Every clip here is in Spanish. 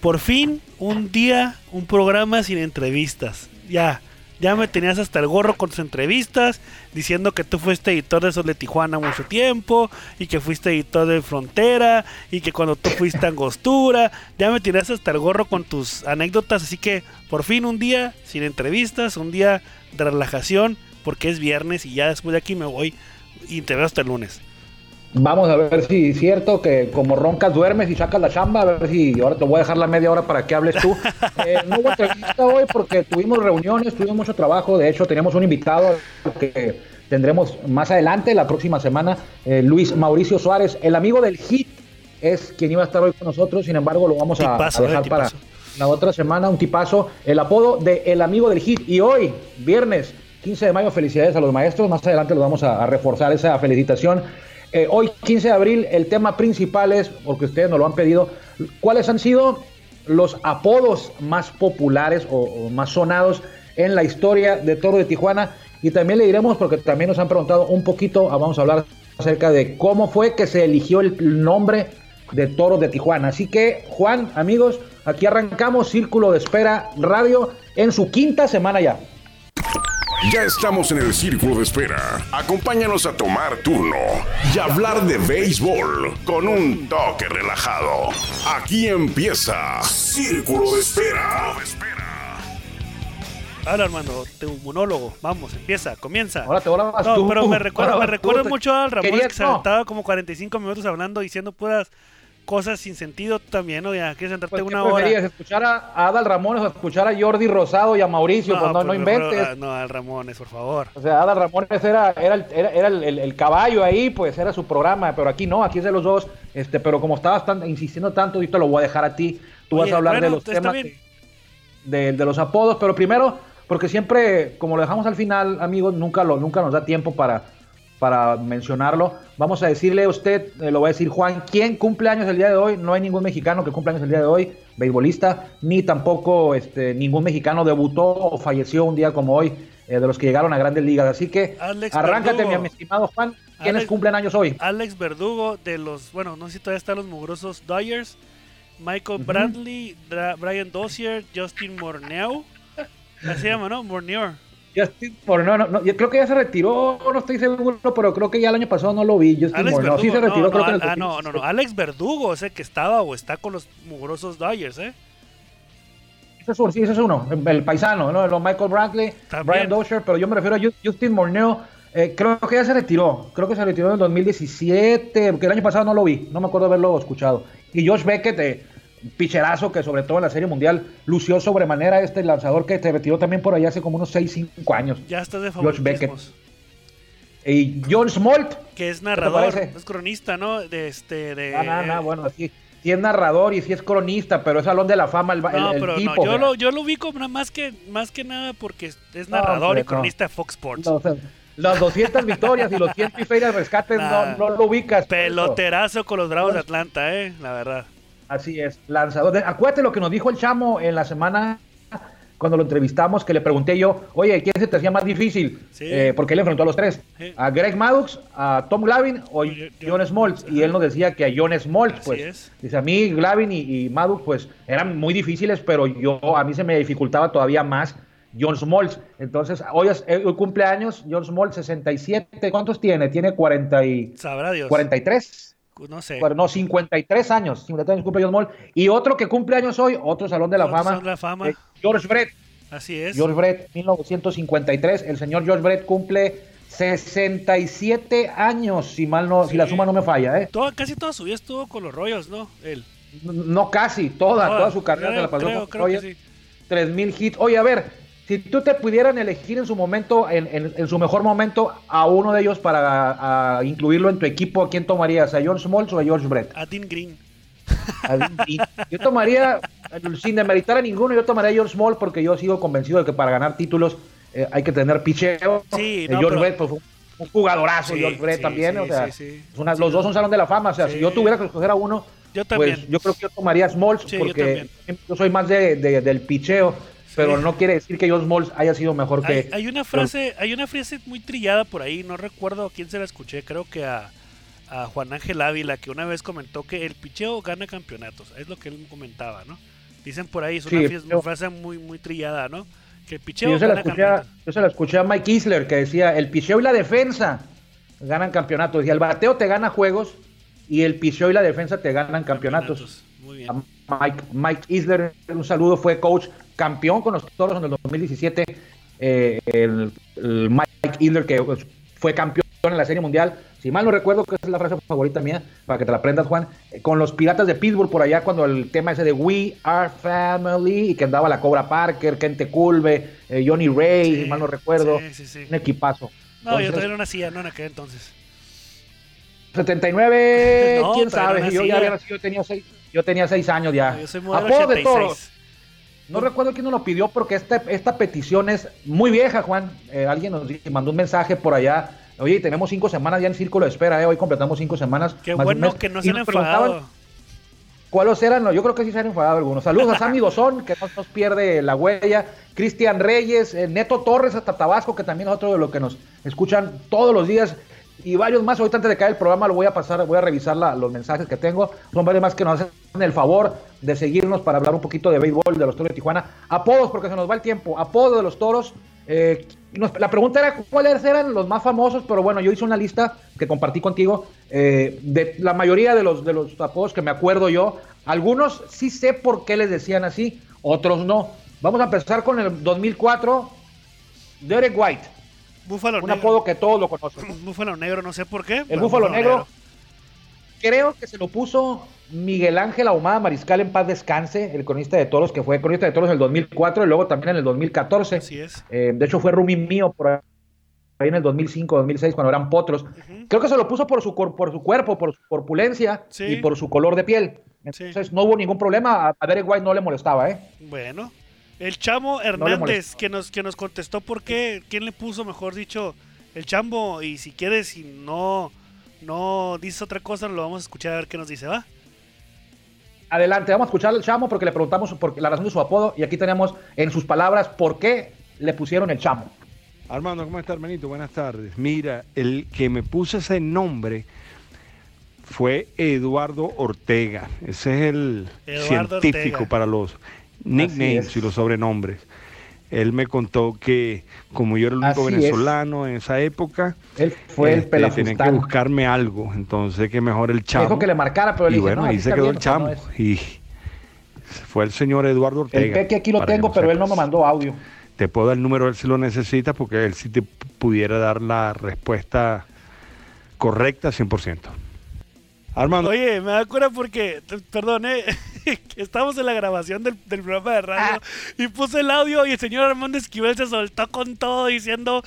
por fin un día, un programa sin entrevistas. Ya, ya me tenías hasta el gorro con tus entrevistas, diciendo que tú fuiste editor de Sol de Tijuana mucho tiempo, y que fuiste editor de Frontera, y que cuando tú fuiste Angostura, ya me tenías hasta el gorro con tus anécdotas, así que por fin un día sin entrevistas, un día de relajación, porque es viernes y ya después de aquí me voy y te veo hasta el lunes. Vamos a ver si es cierto que como roncas duermes y sacas la chamba, a ver si ahora te voy a dejar la media hora para que hables tú. Eh, no hubo entrevista hoy porque tuvimos reuniones, tuvimos mucho trabajo. De hecho, teníamos un invitado que tendremos más adelante, la próxima semana, eh, Luis Mauricio Suárez, el amigo del HIT, es quien iba a estar hoy con nosotros. Sin embargo, lo vamos a, a dejar para la otra semana. Un tipazo, el apodo de el amigo del HIT. Y hoy, viernes 15 de mayo, felicidades a los maestros. Más adelante lo vamos a, a reforzar esa felicitación. Eh, hoy, 15 de abril, el tema principal es, porque ustedes nos lo han pedido, ¿cuáles han sido los apodos más populares o, más sonados en la historia de Toro de Tijuana? Y también le diremos, porque también nos han preguntado un poquito, ah, vamos a hablar acerca de cómo fue que se eligió el nombre de Toro de Tijuana. Así que, Juan, amigos, aquí arrancamos Círculo de Espera Radio en su quinta semana ya. Ya estamos en el círculo de espera. Acompáñanos a tomar turno y hablar de béisbol con un toque relajado. Aquí empieza Círculo de Espera. Hola hermano, tu monólogo, vamos, empieza, comienza. Ahora te no, tú. pero me recuerda, me recuerda mucho al Ramón que se aventaba como 45 minutos hablando, diciendo puras cosas sin sentido también, ¿no? Ya quieres sentarte pues, una hora. ¿Escuchar a Adal Ramones o escuchar a Jordi Rosado y a Mauricio? No, pues no, no inventes. No, Adal Ramones, por favor. O sea, Adal Ramones era, era, era, era el, el, caballo ahí, pues era su programa, pero aquí no, aquí es de los dos. Este, pero como estabas tan, insistiendo tanto, yo te lo voy a dejar a ti. Tú vas a hablar de los temas de, de, los apodos, pero primero, porque siempre, como lo dejamos al final, amigos, nunca, lo, nunca nos da tiempo para para mencionarlo. Vamos a decirle a usted, eh, lo va a decir Juan, ¿quién cumple años el día de hoy? No hay ningún mexicano que cumple años el día de hoy, beisbolista, ni tampoco este, ningún mexicano debutó o falleció un día como hoy eh, de los que llegaron a grandes ligas. Así que arráncate, mi estimado Juan. ¿Quiénes cumplen años hoy? Alex Verdugo de los, bueno, no sé si todavía están los mugrosos Dodgers, Michael Bradley, Brian Dozier, Justin Morneau. Así se llama, ¿no? Morneau. Justin no, no, yo creo que ya se retiró, no estoy seguro, pero creo que ya el año pasado no lo vi. Justin Alex Verdugo, sí se retiró, creo que ah, no, no, no, Alex Verdugo es el que estaba o está con los mugrosos Dodgers, ¿eh? Ese es, sí, ese es uno, el paisano, ¿no? Los Michael Bradley, Brian Dozier, pero yo me refiero a Justin Morneo. Eh, creo que ya se retiró, creo que se retiró en el 2017, porque el año pasado no lo vi, no me acuerdo haberlo escuchado. Y Josh Beckett, eh, picherazo que sobre todo en la Serie Mundial lució sobremanera este lanzador que se retiró también por allá hace como unos 6, 5 años. Ya está de George Beckett. Y John Smolt. Que es narrador, es cronista, ¿no? De este, de... No, no, bueno, sí, sí, es narrador y sí es cronista, pero es salón de la fama el, no, pero tipo, no, yo, lo, yo lo ubico más que, más que nada porque es narrador y cronista de Fox Sports. las 200 victorias y los 100 ferias rescates no, no, lo ubicas. Peloterazo con los Bravos de Atlanta, eh, la verdad. Así es, lanzador. Acuérdate lo que nos dijo el chamo en la semana cuando lo entrevistamos, que le pregunté yo, oye, ¿quién se te hacía más difícil? Eh, porque él enfrentó a los tres, a Greg Maddox, a Tom Glavin o John Smoltz. Y él nos decía que a John Smoltz, pues, dice, a mí Glavin y, Maddox, pues, eran muy difíciles, pero yo, a mí se me dificultaba todavía más John Smoltz. Entonces, hoy es hoy cumpleaños, John Smoltz, 67, ¿cuántos tiene? Tiene 40 y... Sabrá Dios. 43. No sé. Bueno, no, 53 años. 53 años cumple John Moll. Y otro que cumple años hoy, otro Salón de la Fama. la fama. George Brett. Así es. George Brett, 1953. El señor George Brett cumple 67 años, si mal no, si la suma no me falla, ¿eh? casi toda su vida estuvo con los rollos, ¿no? Él. No, casi, toda, toda, su carrera se la pasó con creo Royals. 3000 hits. Oye, a ver, si tú te pudieran elegir en su momento, en, su mejor momento, a uno de ellos para incluirlo en tu equipo, ¿a quién tomarías? ¿A George Smoltz o a George Brett? A Dean Green. A Dean Green. Yo tomaría, sin demeritar a ninguno, yo tomaría a George Smoltz porque yo sigo convencido de que para ganar títulos eh, hay que tener picheo. Sí, eh, George Brett, pues, un jugadorazo, George Brett también. o sea, los dos son salón de la fama. O sea, si yo tuviera que escoger a uno, yo pues yo creo que yo tomaría Smoltz porque yo, soy más de, del picheo pero no quiere decir que John Smalls haya sido mejor que. Hay una frase, hay una frase muy trillada por ahí, no recuerdo a quién se la escuché, creo que a, a Juan Ángel Ávila, que una vez comentó que el picheo gana campeonatos. Es lo que él comentaba, ¿no? Dicen por ahí, es una, Sí, pero- frase muy, muy trillada, ¿no? Que el Sí, picheo yo, se la gana escuché, yo se la escuché a Mike Isler que decía, el picheo y la defensa ganan campeonatos. Y el bateo te gana juegos y el picheo y la defensa te ganan campeonatos. Muy bien. A Mike, Mike Isler, un saludo, fue coach campeón con los Toros en el 2017. eh, el, el Mike Isler que pues, fue campeón en la Serie Mundial. Si mal no recuerdo, que es la frase favorita mía, para que te la aprendas, Juan, eh, con los Piratas de Pittsburgh por allá, cuando el tema ese de We Are Family, y que andaba la Cobra Parker, Kente Culve, eh, Johnny Ray, Sí, si mal no recuerdo, sí, sí, sí. un equipazo. No, yo todavía no nacía, no en aquel entonces. 79, No, quién no sabe, yo ya había nacido, yo tenía seis, yo tenía seis años ya. Yo soy modelo de 86. toros. No recuerdo quién nos lo pidió porque esta, esta petición es muy vieja, Juan. Eh, alguien nos mandó un mensaje por allá. Oye, tenemos cinco semanas ya en círculo de espera, ¿eh? hoy completamos cinco semanas. Qué bueno que no se han enfadado. ¿Cuáles eran? No, yo creo que sí se han enfadado algunos. Saludos a Sammy Dozón, que no nos pierde la huella. Cristian Reyes, eh, Neto Torres hasta Tabasco, que también es otro de los que nos escuchan todos los días. Y varios más. Ahorita antes de caer el programa lo voy a pasar, voy a revisar los mensajes que tengo. Son varios más que nos hacen el favor de seguirnos para hablar un poquito de béisbol de los Toros de Tijuana. Apodos, porque se nos va el tiempo. Apodos de los Toros. Eh, la pregunta era cuáles eran los más famosos, pero bueno, yo hice una lista que compartí contigo eh, de la mayoría de los, de los apodos que me acuerdo yo. Algunos sí sé por qué les decían así, otros no. Vamos a empezar con el 2004, Derek White, Búfalo un negro. apodo que todos lo conocen. Búfalo negro, no sé por qué. El Búfalo Negro, creo que se lo puso Miguel Ángel Ahumada Mariscal en paz descanse, el cronista de toros, que fue cronista de toros en el 2004 y luego también en el 2014. Así es. Eh, de hecho, fue roomie mío por ahí en el 2005, 2006, cuando eran potros. Creo que se lo puso por su, por su cuerpo, por su corpulencia Sí. y por su color de piel. Sí. Entonces, no hubo ningún problema. A, a Derek White no le molestaba, ¿eh? Bueno. El Chamo Hernández, que nos, que nos contestó por qué, quién le puso, mejor dicho, el Chambo. Y si quieres, si no, no dices otra cosa, lo vamos a escuchar a ver qué nos dice, ¿va? Adelante, vamos a escuchar al chamo porque le preguntamos por la razón de su apodo y aquí tenemos en sus palabras por qué le pusieron el chamo. Armando, ¿cómo estás, hermanito? Buenas tardes. Mira, el que me puso ese nombre fue Eduardo Ortega. Ese es el Eduardo científico Ortega. para los nicknames es. y los sobrenombres. Él me contó que como yo era el único Así es. venezolano en esa época, Él fue el este, tenían que buscarme algo. Entonces, que mejor el chamo. Dijo que le marcara, pero le y dije, bueno, no, ahí se quedó bien, el chamo. no Y fue el señor Eduardo Ortega. El peque aquí lo tengo, pero él no me mandó audio. Te puedo dar el número él si lo necesitas porque él sí te pudiera dar la respuesta correcta 100%. Armando, Oye, me da cura porque, perdón, eh, estamos en la grabación del, del programa de radio y puse el audio y el señor Armando Esquivel se soltó con todo diciéndole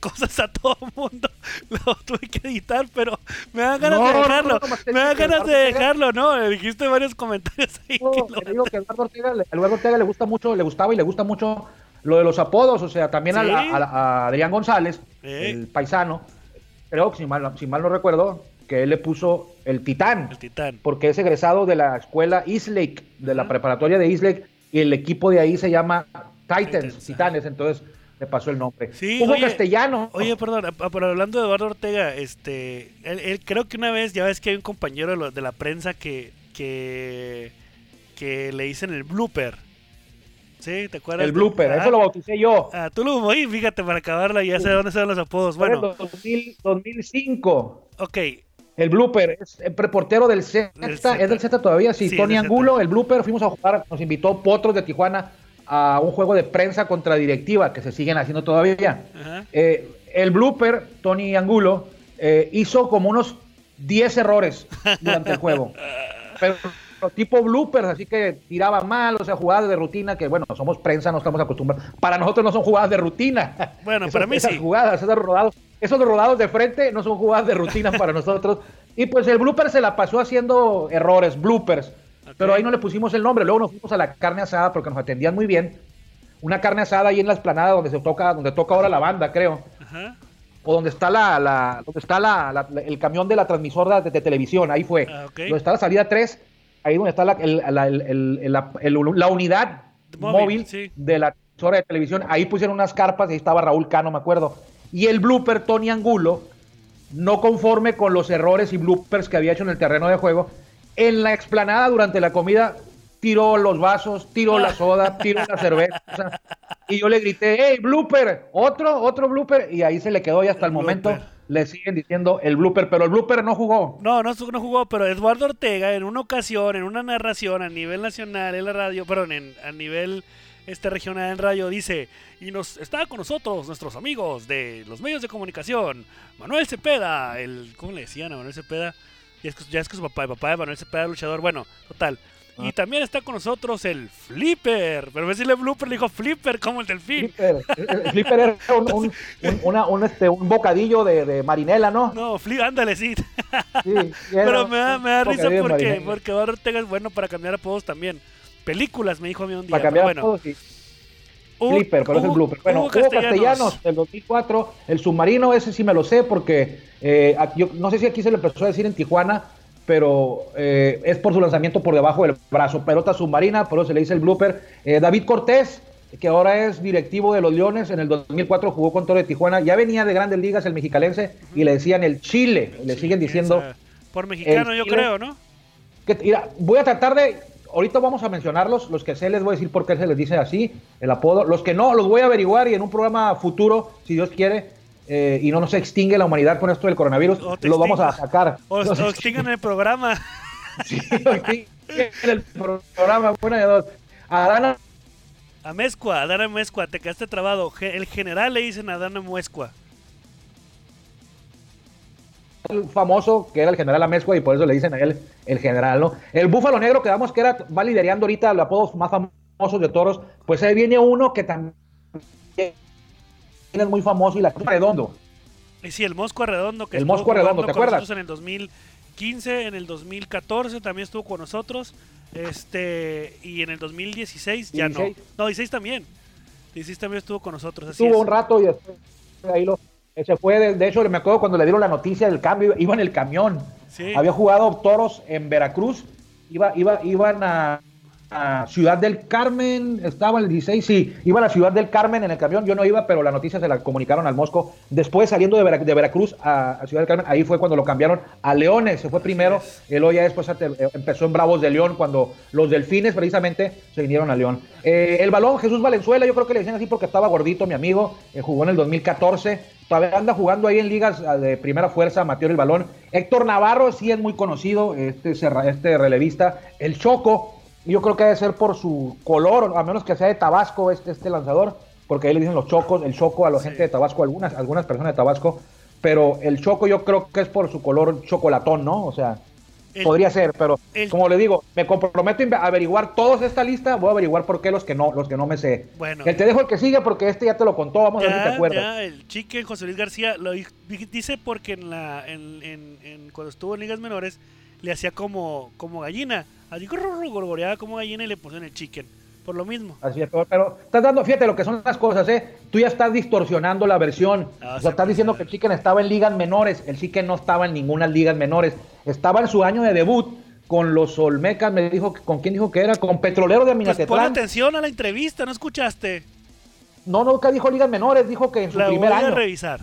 cosas a todo el mundo. Lo tuve que editar, pero me dan ganas No, de dejarlo. no, no, me dan ganas de dejarlo, ¿no? Eh, Dijiste varios comentarios ahí. Que te digo que a Eduardo Ortega, le- a Eduardo Ortega le gusta mucho, le gustaba y le gusta mucho lo de los apodos, o sea, también Sí. a Adrián González, Eh. el paisano, creo que si mal, si mal no recuerdo, que él le puso el titán, El titán. porque es egresado de la escuela Eastlake, de la preparatoria de Eastlake, y el equipo de ahí se llama Titans, Titans, Titanes, entonces le pasó el nombre. Sí, Hugo oye, Castellano. Oye, perdón, pero hablando de Eduardo Ortega, este, él, él creo que una vez, ya ves que hay un compañero de, lo- de la prensa que, que, que le dicen el blooper. ¿Sí? ¿Te acuerdas? el blooper, eso lo bauticé yo. Ah, tú lo oí, fíjate, para acabarla, ya sé dónde son los apodos. Bueno, 2000 2005. ok, El blooper, es el reportero del Z, Del Zeta. es del Z todavía, sí, Sí, Tony Angulo, Zeta. el blooper, fuimos a jugar, nos invitó Potros de Tijuana a un juego de prensa contra directiva, que se siguen haciendo todavía. Eh, el blooper, Tony Angulo, eh, hizo como unos 10 errores durante el juego. Pero tipo bloopers, así que tiraba mal, o sea, jugadas de rutina, que bueno, somos prensa, no estamos acostumbrados. Para nosotros no son jugadas de rutina. Bueno, para mí esas sí. jugadas, esos rodados, esos rodados de frente no son jugadas de rutina para nosotros. Y pues el blooper se la pasó haciendo errores, bloopers. Pero ahí no le pusimos el nombre. Luego nos fuimos a la carne asada porque nos atendían muy bien. Una carne asada ahí en la esplanada donde se toca, donde toca ahora la banda, creo Ajá. o donde está la, la- donde está la, el camión de la transmisora de, de televisión, ahí fue. Ah. Donde está la salida 3, ahí donde está la, el- la- el- la- la unidad Móvil, móvil, sí. de la transmisora de televisión, ahí pusieron unas carpas y ahí estaba Raúl Cano, me acuerdo. Y el blooper Tony Angulo no conforme con los errores y bloopers que había hecho en el terreno de juego, en la explanada durante la comida tiró los vasos, tiró la soda, tiró la cerveza. Y yo le grité, hey, blooper, otro, otro blooper. Y ahí se le quedó y hasta el, momento le siguen diciendo el blooper, pero el blooper no jugó. No, no, no jugó, pero Eduardo Ortega en una ocasión, en una narración a nivel nacional en la radio, perdón, en, a nivel este regional en radio dice, y nos está con nosotros nuestros amigos de los medios de comunicación, Manuel Cepeda, el, ¿cómo le decían a Manuel Cepeda? Ya es que, ya es que su papá, el papá de Manuel Cepeda, luchador, bueno, total, y también está con nosotros el Flipper. Pero decirle Blooper, le dijo Flipper como el delfín. Flipper, Flipper era un, un, este, un bocadillo de, de, marinela, ¿no? No, flip, ándale, sí. sí Pero me da, me da risa porque, porque Ortega es bueno para cambiar apodos también. Películas, me dijo a mí un día. Para cambiar bueno. apodos, sí. Flipper, pero es el blooper. Bueno, Hugo Castellanos. Castellanos, del 2004. El submarino, ese sí me lo sé porque eh, yo, no sé si aquí se le empezó a decir en Tijuana pero eh, es por su lanzamiento por debajo del brazo. Pelota submarina, por eso se le dice el blooper. Eh, David Cortés, que ahora es directivo de los Leones, en el 2004 jugó con Toro de Tijuana, ya venía de grandes ligas el mexicalense y le decían el Chile, le siguen diciendo. Por mexicano, yo creo, ¿no? Que, mira, voy a tratar de. Ahorita vamos a mencionarlos, los que sé les voy a decir por qué se les dice así, el apodo. Los que no, los voy a averiguar y en un programa futuro, si Dios quiere, eh, y no nos extingue la humanidad con esto del coronavirus, lo vamos a sacar. O, extingan el programa. sí, en el programa, buena de dos. Adana. A Mezcua, Adana Mezcua, te quedaste trabado. El general le dicen a Adana Mezcua. El famoso, que era el general Amezcua, y por eso le dicen a él el general, ¿no? El búfalo negro, que que era, va liderando ahorita los apodos más famosos de toros, pues ahí viene uno que también es muy famoso y la Cruz Redondo. Sí, el Mosco Redondo. Que el Mosco Redondo, ¿te acuerdas? En el 2015, en el 2014 también estuvo con nosotros. Este, y en el 2016 ya no. No, 16 también. 16 también estuvo con nosotros. estuvo un rato y después ahí lo, se fue. De, de, hecho, me acuerdo cuando le dieron la noticia del cambio, iba en el camión. Había jugado toros en Veracruz. Iba, iba, iban a, a Ciudad del Carmen, estaba el 16, sí, iba a la Ciudad del Carmen en el camión, yo no iba, pero la noticia se la comunicaron al Mosco. Después saliendo de, de Veracruz a, Ciudad del Carmen, ahí fue cuando lo cambiaron a Leones, se fue primero, el ya después eh, empezó en Bravos de León, cuando los Delfines precisamente se vinieron a León. Eh, el balón, Jesús Valenzuela, yo creo que le decían así porque estaba gordito, mi amigo, eh, jugó en el 2014, todavía anda jugando ahí en ligas ah, de primera fuerza, Mateo el balón. Héctor Navarro sí es muy conocido, este, este relevista. El Choco, yo creo que debe ser por su color, a menos que sea de Tabasco este, este lanzador, porque ahí le dicen los chocos, el choco a la gente de Tabasco, algunas, algunas personas de Tabasco, pero el choco yo creo que es por su color chocolatón, ¿no? O sea, podría ser, pero como le digo, me comprometo a averiguar todos esta lista, voy a averiguar por qué los que no, los que no me sé. Bueno. te dejo el que sigue porque este ya te lo contó, vamos a ver si te acuerdas. Ya, el chique José Luis García lo dice porque en la, en, en, cuando estuvo en ligas menores le hacía como, como gallina Así gorgoreaba como gallina y le pusieron el chicken. Por lo mismo. Así es, pero, estás dando, fíjate lo que son las cosas, ¿eh? Tú ya estás distorsionando la versión. Ah, o sea, estás diciendo que el chicken estaba en ligas menores. El chicken no estaba en ninguna ligas menores. Estaba en su año de debut con los Olmecas. Me dijo, ¿con quién dijo que era? Con Petrolero de Aminatetlán. Pues pon atención a la entrevista, ¿no escuchaste? No, nunca dijo ligas menores. Dijo que en su primer año. A revisar.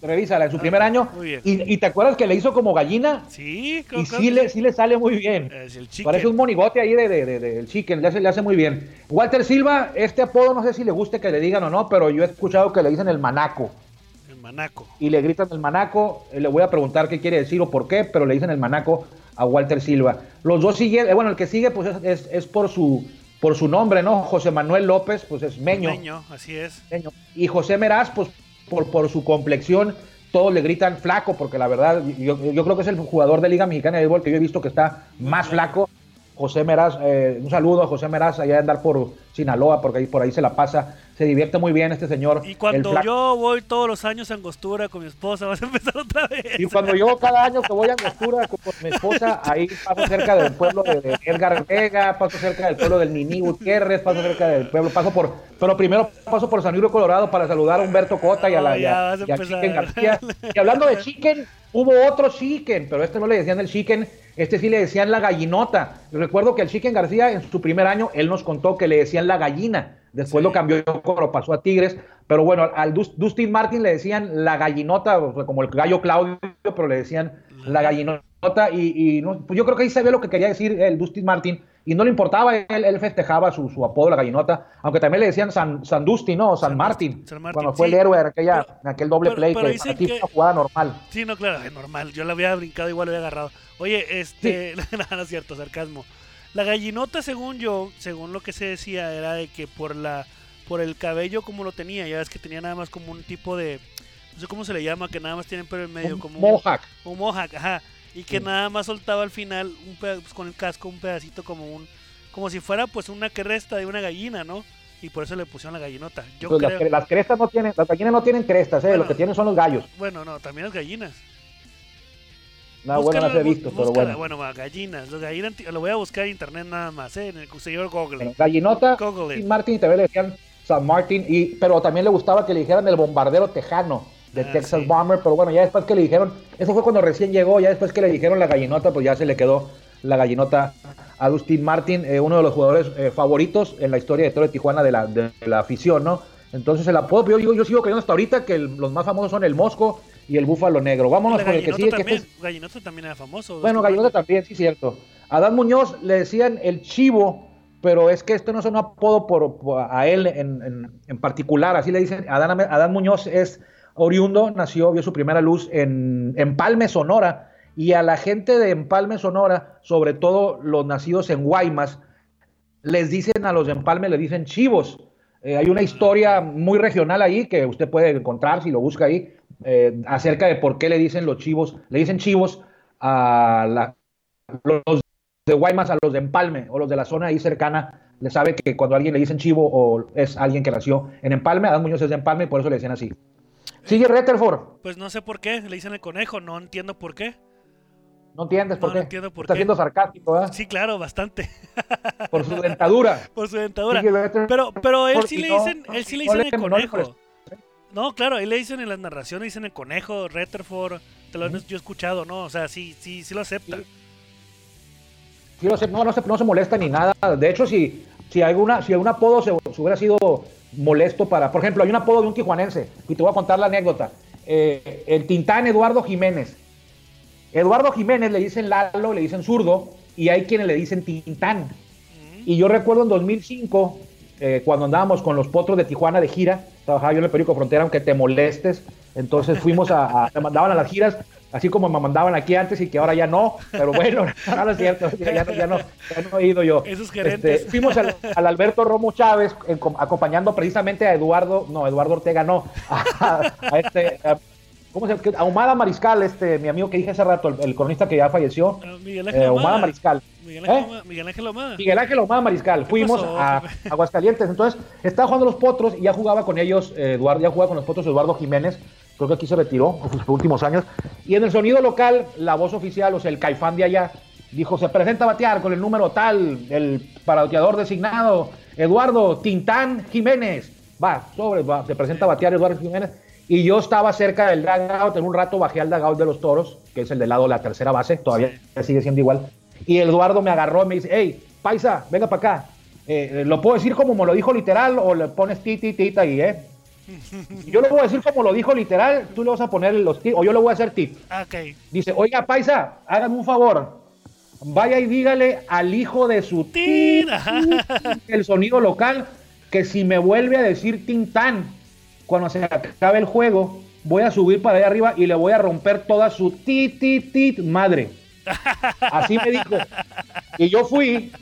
Revísala, en su primer año. Y, te acuerdas que le hizo como gallina? Sí, Y sí le, sí le sale muy bien. Parece un monigote ahí de, de, de, chicken, le hace, le hace muy bien. Walter Silva, este apodo no sé si le guste que le digan o no, pero yo he escuchado que le dicen el manaco. El manaco. Y le gritan el manaco. Eh, le voy a preguntar qué quiere decir o por qué, pero le dicen el manaco a Walter Silva. Los dos siguen, eh, bueno, el que sigue pues es, es, por su por su nombre, ¿no? José Manuel López, pues es Meño. Meño, así es. Meño. Y José Meraz, pues por, por su complexión, todos le gritan flaco, porque la verdad, yo, creo que es el jugador de Liga Mexicana de Béisbol que yo he visto que está más flaco. José Meraz, eh, un saludo a José Meraz allá de andar por Sinaloa, porque por ahí se la pasa se divierte muy bien este señor. Y cuando yo voy todos los años a Angostura con mi esposa, vas a empezar otra vez. Y cuando yo cada año que voy a Angostura con, mi esposa, ahí paso cerca del pueblo de, Edgar Vega, paso cerca del pueblo del Nini Gutiérrez, paso cerca del pueblo, paso por, pero primero paso por San Luis Colorado para saludar a Humberto Cota y a la y Chicken García. Y hablando de Chicken, hubo otro Chicken, pero este no le decían el Chicken, este sí le decían la gallinota. Recuerdo que el Chicken García en su primer año, él nos contó que le decían la gallina Después lo cambió cuando pasó a Tigres. Pero bueno, al Dustin Martin le decían la gallinota, como el gallo Claudio, pero le decían la gallinota. Y, pues yo creo que ahí se ve lo que quería decir el Dustin Martin. Y no le importaba, él, él festejaba su, apodo, la gallinota. Aunque también le decían San, San Dustin, ¿no? San, Martin, Cuando fue el héroe en, aquella, en aquel doble play, que aquí fue una jugada normal. Sí, no, claro, es normal. Yo la había brincado, igual lo había agarrado. Oye, este. no, es cierto, sarcasmo. La gallinota, según yo, según lo que se decía, era de que por la por el cabello como lo tenía, ya ves que tenía nada más como un tipo de no sé cómo se le llama, que nada más tienen pelo en medio, un como mohawk. Un, un mohawk, ajá, y que nada más soltaba al final un pues, con el casco un pedacito como un como si fuera pues una cresta de una gallina, ¿no? Y por eso le pusieron la gallinota. Yo pues creo... las, crestas no tienen, las gallinas no tienen crestas, ¿eh? lo que tienen son los gallos. Bueno, no, también las gallinas. No, bueno, no se he visto, pero bueno. Bueno, gallinas. Los gallinas, lo voy a buscar en internet nada más, ¿eh? En el señor Google. gallinota, y Martin también le decían San Martin, y, pero también le gustaba que le dijeran el bombardero tejano de ah, Texas Bomber, pero bueno, ya después que le dijeron, eso fue cuando recién llegó, ya después que le dijeron la gallinota, pues ya se le quedó la gallinota a Dustin Martin, eh, uno de los jugadores eh, favoritos en la historia de Toro de Tijuana de la, de, la afición, ¿no? Entonces el apodo, yo, yo sigo creyendo hasta ahorita que los más famosos son el Mosco y el Búfalo Negro. Vámonos con el que sigue. También, que Gallinota también era famoso. Bueno, Gallinota también, sí, cierto. Adán Muñoz le decían el chivo, pero es que esto no es un apodo por, a él en, en, particular, así le dicen. Adán, Adán Muñoz es oriundo, nació, vio su primera luz en Empalme, Sonora, y a la gente de Empalme, Sonora, sobre todo los nacidos en Guaymas, les dicen a los de Empalme, le dicen chivos. Eh, hay una historia muy regional ahí que usted puede encontrar si lo busca ahí, eh, acerca de por qué le dicen los chivos, le dicen chivos a los de Guaymas, a los de Empalme o los de la zona ahí cercana, le sabe que cuando a alguien le dicen chivo o es alguien que nació en Empalme, Adán Muñoz es de Empalme y por eso le dicen así. Sigue Retterford. Pues no sé por qué, le dicen el conejo, no entiendo por qué. No entiendes por no, qué. No entiendo por Está siendo sarcástico, ¿eh? Sí, claro, bastante. Por su dentadura. por su dentadura. Pero, pero él sí le dicen, él sí le dicen el conejo. No, claro, él le dicen en las narraciones, dicen el conejo, Retterford, te lo he yo he escuchado, ¿no? O sea, sí, sí, sí lo acepta. Sí, lo acepta, no, no se, no se molesta ni nada. De hecho, si, si, alguna, si algún apodo se, hubiera sido molesto para, por ejemplo, hay un apodo de un tijuanense, y te voy a contar la anécdota. Eh, el Tintán Eduardo Jiménez. Eduardo Jiménez le dicen Lalo, le dicen zurdo, y hay quienes le dicen Tintán. Y yo recuerdo en 2005, eh, cuando andábamos con los potros de Tijuana de gira, trabajaba yo en el periódico Frontera, aunque te molestes, entonces fuimos a, me mandaban a las giras, así como me mandaban aquí antes y que ahora ya no, pero bueno, no, es cierto, ya, no, ya, no, he ido yo. Esos gerentes. Este, fuimos al, Alberto Romo Chávez, acompañando precisamente a Eduardo, no, Eduardo Ortega no, a, este... ¿Cómo se llama? Ahumada Mariscal, este, mi amigo que dije hace rato, el, cronista que ya falleció. Ah, Miguel Ángel eh, Ahumada Mariscal. Miguel Ángel, ¿Eh? Miguel Ángel Ahumada. Miguel Ángel Ahumada Mariscal. Fuimos a Aguascalientes. Entonces, estaba jugando los potros y ya jugaba con ellos, eh, Eduardo, ya jugaba con los potros Eduardo Jiménez. Creo que aquí se retiró en sus últimos años. Y en el sonido local, la voz oficial, o sea, el caifán de allá, dijo: se presenta a batear con el número tal, el parabateador designado, Eduardo Tintán Jiménez. Va, sobre, va, se presenta a batear Eduardo Jiménez y yo estaba cerca del dugout, en un rato bajé al dugout de los toros, que es el del lado de la tercera base, todavía sigue siendo igual. Y Eduardo me agarró y me dice, hey, paisa, venga para acá. Eh, ¿Lo puedo decir como me lo dijo literal o le pones ti, ti, ti, ahí, eh? Yo lo voy a decir como lo dijo literal, tú le vas a poner los ti, o yo le voy a hacer ti. Okay. Dice, oiga, paisa, hágame un favor. Vaya y dígale al hijo de su tira el sonido local que si me vuelve a decir Tintán, cuando se acabe el juego, voy a subir para allá arriba y le voy a romper toda su tit, tit, tit madre. Así me dijo. Y yo fui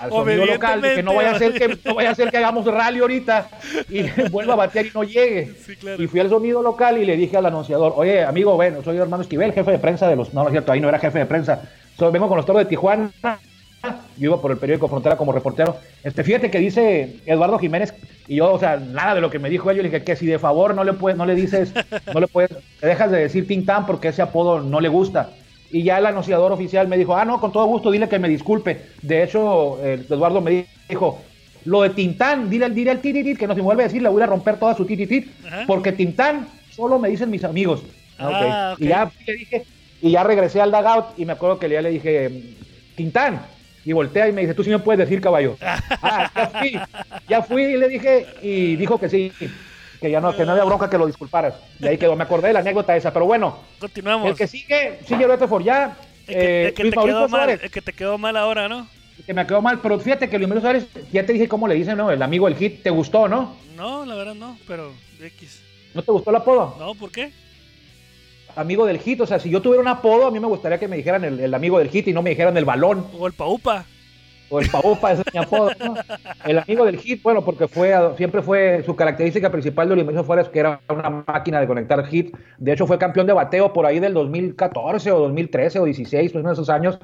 al sonido local, que no vaya a ser que no vaya a ser que hagamos rally ahorita y vuelva a batear y no llegue. Y fui al sonido local y le dije al anunciador, oye, amigo, bueno, soy hermano Esquivel, jefe de prensa de los. No, no es cierto, ahí no era jefe de prensa. vengo con los toros de Tijuana yo iba por el periódico Frontera como reportero. Este, fíjate que dice Eduardo Jiménez, y yo, o sea, nada de lo que me dijo él, yo le dije que si de favor no le puedes, no le dices, no le puedes, te dejas de decir Tintán porque ese apodo no le gusta. Y ya el anunciador oficial me dijo, ah, no, con todo gusto, dile que me disculpe. De hecho, Eduardo me dijo, lo de Tintán, dile, dile al tititit que no se vuelve a decir, le voy a romper toda su tititit, porque Tintán solo me dicen mis amigos. Ah, Y ya dije, y ya regresé al dugout y me acuerdo que ya le dije, Tintán, y voltea y me dice, tú sí me puedes decir caballo. ah, ya fui, ya fui y le dije, y dijo que sí, que ya no, que no había bronca que lo disculparas. Y ahí quedó, me acordé de la anécdota esa, pero bueno. Continuamos. El que sigue, sigue Rutherford ya. El que, eh, el que Luis te Mauricio quedó mal, el que te quedó mal ahora, ¿no? el que me quedó mal, pero fíjate que Luis Mauricio Suárez, ya te dije cómo le dicen, ¿no? El amigo del hit, ¿te gustó, no? No, la verdad no, pero X. ¿No te gustó el apodo? No, ¿por qué? Amigo del hit, o sea, si yo tuviera un apodo, a mí me gustaría que me dijeran el, el amigo del hit y no me dijeran el balón. O el Paupa. o el Paupa, ese es mi apodo, ¿no? El amigo del hit, bueno, porque fue siempre fue su característica principal de Mauricio Suárez, que era una máquina de conectar hit. De hecho, fue campeón de bateo por ahí del 2014 o 2013 o 16, pues uno de esos años.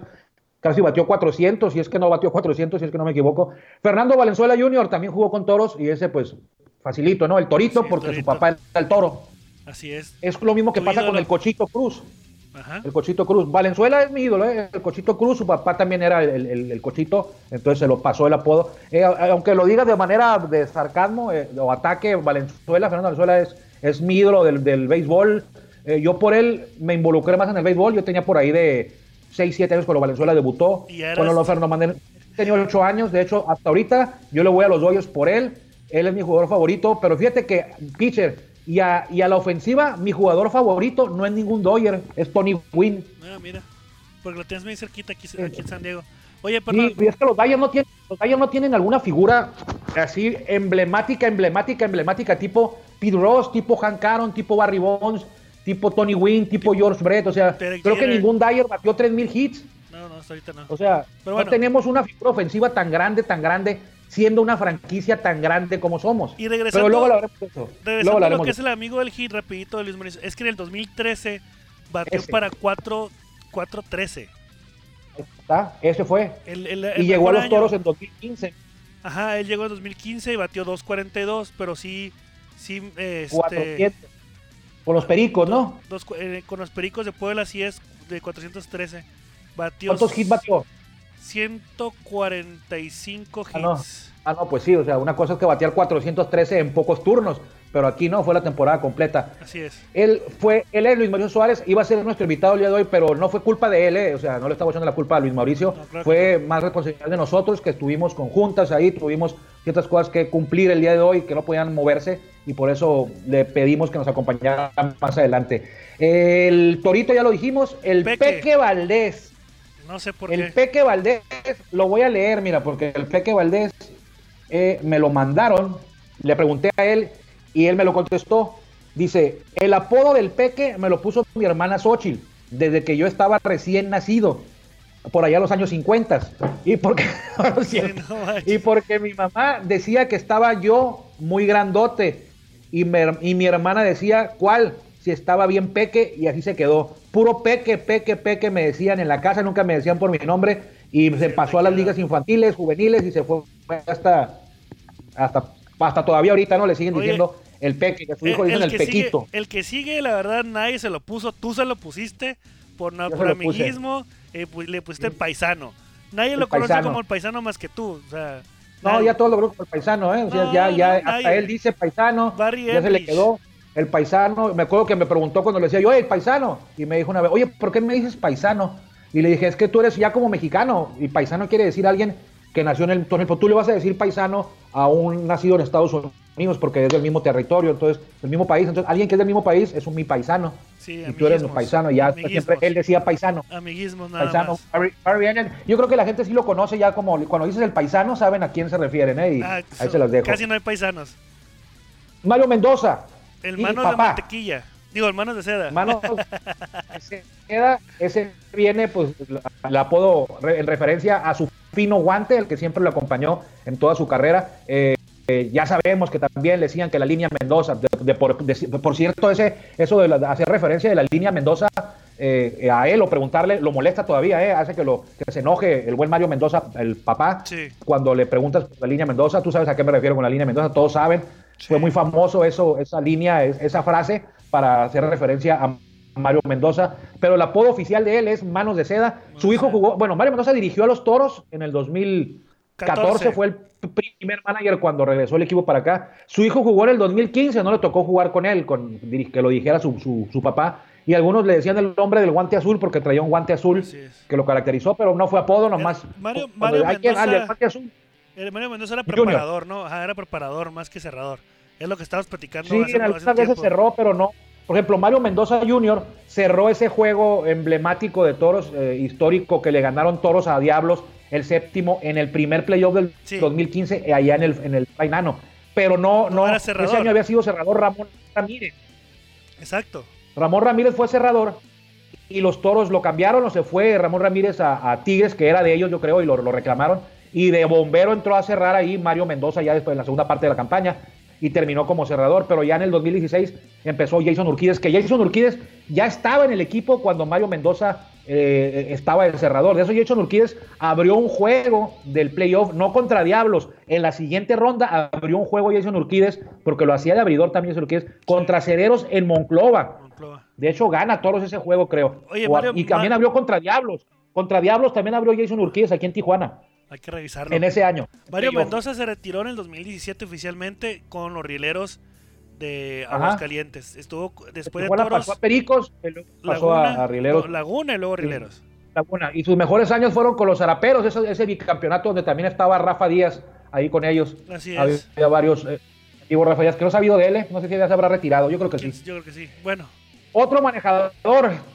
Casi batió 400, si es que no batió 400, si es que no me equivoco. Fernando Valenzuela Jr. también jugó con toros y ese, pues, facilito, ¿no? El torito, Sí, el porque su papá era el toro. Así es. Es lo mismo que Tu pasa con el Cochito Cruz. Ajá. El Cochito Cruz. Valenzuela es mi ídolo, ¿eh? El Cochito Cruz, su papá también era el, el- el Cochito, entonces se lo pasó el apodo. Eh, aunque lo diga de manera de sarcasmo eh, o ataque, Valenzuela, Fernando Valenzuela es, es mi ídolo del, del béisbol. Eh, yo por él me involucré más en el béisbol. Yo tenía por ahí de 6, 7 años cuando Valenzuela debutó. Y Cuando Fernando Manuel tenía 8 años. De hecho, hasta ahorita yo le voy a los Dodgers por él. Él es mi jugador favorito. Pero fíjate que, pitcher, y a, y a la ofensiva, mi jugador favorito no es ningún Dodger, es Tony Gwynn. Ah, mira. Porque lo tienes muy cerquita aquí, aquí en San Diego. Oye, perdón. Y es que los Dodgers no tienen, los Dodgers no tienen alguna figura así emblemática, emblemática, emblemática, tipo Pete Ross, tipo Hank Aaron, tipo Barry Bonds, tipo Tony Wynn, tipo George Brett. O sea, creo que ningún Dodger batió 3000 hits. No, no, hasta ahorita no. O sea, bueno. no tenemos una figura ofensiva tan grande, tan grande, siendo una franquicia tan grande como somos. Y regresando- Pero luego de eso. Luego Regresando a lo hablaremos que de es el amigo del hit rapidito de Luis Mauricio. Es que en el 2013 batió Ese. para 4 4-13. ¿Está? Ese fue. El, el- el Y llegó a los año. toros en 2015. Ajá, él llegó en 2015 y batió 2.42, pero sí, sí, este, 400. Con los pericos, ¿no? dos eh, con los Pericos de Puebla sí es de 413. Batió ¿Cuántos hits batió? 145 hits. Ah, no. Ah, no, pues sí, o sea, una cosa es que batear 413 en pocos turnos, pero aquí no, fue la temporada completa. Así es. Él fue, él es Luis Mauricio Suárez, iba a ser nuestro invitado el día de hoy, pero no fue culpa de él, eh, o sea, no le estamos echando la culpa a Luis Mauricio, No, fue más responsabilidad de nosotros que estuvimos conjuntas ahí, tuvimos ciertas cosas que cumplir el día de hoy que no podían moverse y por eso le pedimos que nos acompañara más adelante. El Torito ya lo dijimos, el Peque. Peque, Valdés. No sé por El qué. Peque Valdés, lo voy a leer, mira, porque el Peque Valdés eh, me lo mandaron, le pregunté a él y él me lo contestó. Dice, el apodo del Peque me lo puso mi hermana Xochitl, desde que yo estaba recién nacido, por allá los años 50. Y porque. Sí, no y porque mi mamá decía que estaba yo muy grandote y, me- y mi hermana decía, ¿cuál? Si estaba bien peque y así se quedó. Puro peque, peque, peque me decían en la casa, nunca me decían por mi nombre y se pasó a las ligas infantiles, juveniles y se fue hasta, hasta, hasta todavía ahorita, ¿no? Le siguen Oye, diciendo el peque, que su hijo Eh, dicen el, pequito. Sigue, el que sigue, la verdad, nadie se lo puso. Tú se lo pusiste por, no, por lo amiguismo. eh, pues, le pusiste el paisano. Nadie El lo conoce paisano. como el paisano más que tú. O sea, No, nadie. ya todos los grupos el paisano, ¿eh? O sea, No, ya, ya, hasta nadie. él dice paisano, Barry ya se le quedó el paisano. Me acuerdo que me preguntó cuando le decía yo, oye, el paisano. Y me dijo una vez, oye, ¿por qué me dices paisano? Y le dije, es que tú eres ya como mexicano. Y paisano quiere decir alguien que nació en el. Por ejemplo, tú le vas a decir paisano a un nacido en Estados Unidos porque es del mismo territorio, entonces, del mismo país. Entonces, alguien que es del mismo país es un mi paisano. Sí, y tú eres mi amiguismos. paisano. Y ya siempre él decía paisano. Amiguismos nada Paisano, más. Yo creo que la gente sí lo conoce ya como cuando dices el paisano, saben a quién se refieren, ¿eh? Y Ah, ahí se las dejo. Casi no hay paisanos. Mario Mendoza. Hermanos y de mantequilla. Digo, hermanos de seda. Hermano, ese, queda- ese viene, pues, el apodo en referencia a su fino guante, el que siempre lo acompañó en toda su carrera. Eh, eh, ya sabemos que también le decían que la línea Mendoza, de, de por, de- por cierto, ese, eso de, la- de hacer referencia de la línea Mendoza eh, eh, a él o preguntarle, lo molesta todavía, eh, hace que, lo, que se enoje el buen Mario Mendoza, el papá, Sí. cuando le preguntas por la línea Mendoza, tú sabes a qué me refiero con la línea Mendoza, todos saben, fue muy famoso eso, esa línea, es- esa frase para hacer referencia a Mario Mendoza, pero el apodo oficial de él es Manos de Seda. Su hijo jugó, bueno, Mario Mendoza dirigió a los Toros en el 2014, 14. fue el primer manager cuando regresó el equipo para acá. Su hijo jugó en el 2015, no le tocó jugar con él, con, que lo dijera su, su- su papá. y algunos le decían el nombre del guante azul porque traía un guante azul que lo caracterizó, pero no fue apodo nomás. Mario- quien- ah, Mendoza- el guante azul. Eh, Mario Mendoza era Junior. preparador, ¿no? Ajá, era preparador más que cerrador. Es lo que estabas platicando. Sí, hace- en algunas veces cerró, pero no. Por ejemplo, Mario Mendoza Jr. cerró ese juego emblemático de toros, eh, histórico, que le ganaron toros a Diablos, el séptimo, en el primer playoff del Sí. 2015, eh, allá en el, en el Painano. Pero no, No no, era ese año había sido cerrador Ramón Ramírez. Exacto. Ramón Ramírez fue cerrador y los toros lo cambiaron o se fue Ramón Ramírez a, a Tigres, que era de ellos, yo creo, y lo, lo reclamaron. Y de bombero entró a cerrar ahí Mario Mendoza ya después en la segunda parte de la campaña y terminó como cerrador. Pero ya en el 2016 empezó Jason Urquides, que Jason Urquides ya estaba en el equipo cuando Mario Mendoza eh, estaba el cerrador. De eso Jason Urquides abrió un juego del playoff, no contra Diablos. En la siguiente ronda abrió un juego Jason Urquides, porque lo hacía de abridor también Jason Urquides, contra Cereros en Monclova. Monclova. De hecho, gana toros ese juego, creo. Oye, Mario, y también abrió contra Diablos. Contra Diablos también abrió Jason Urquídez aquí en Tijuana, Hay que revisarlo. en ese año. Mario. Mendoza se retiró en el 2017 oficialmente con los rieleros de Ajá. Aguascalientes. Estuvo después de Tijuana toros. pasó a Pericos, luego pasó Laguna, a, a Rieleros. Laguna y luego Rieleros. Laguna. Y sus mejores años fueron con los Zaraperos, ese, ese bicampeonato donde también estaba Rafa Díaz ahí con ellos. Así Había, es. había varios. Eh, digo, Rafa Díaz, que no ha sabido de él, ¿eh? no sé si ya se habrá retirado, yo creo que sí. Yo creo que sí. Bueno, Otro manejador,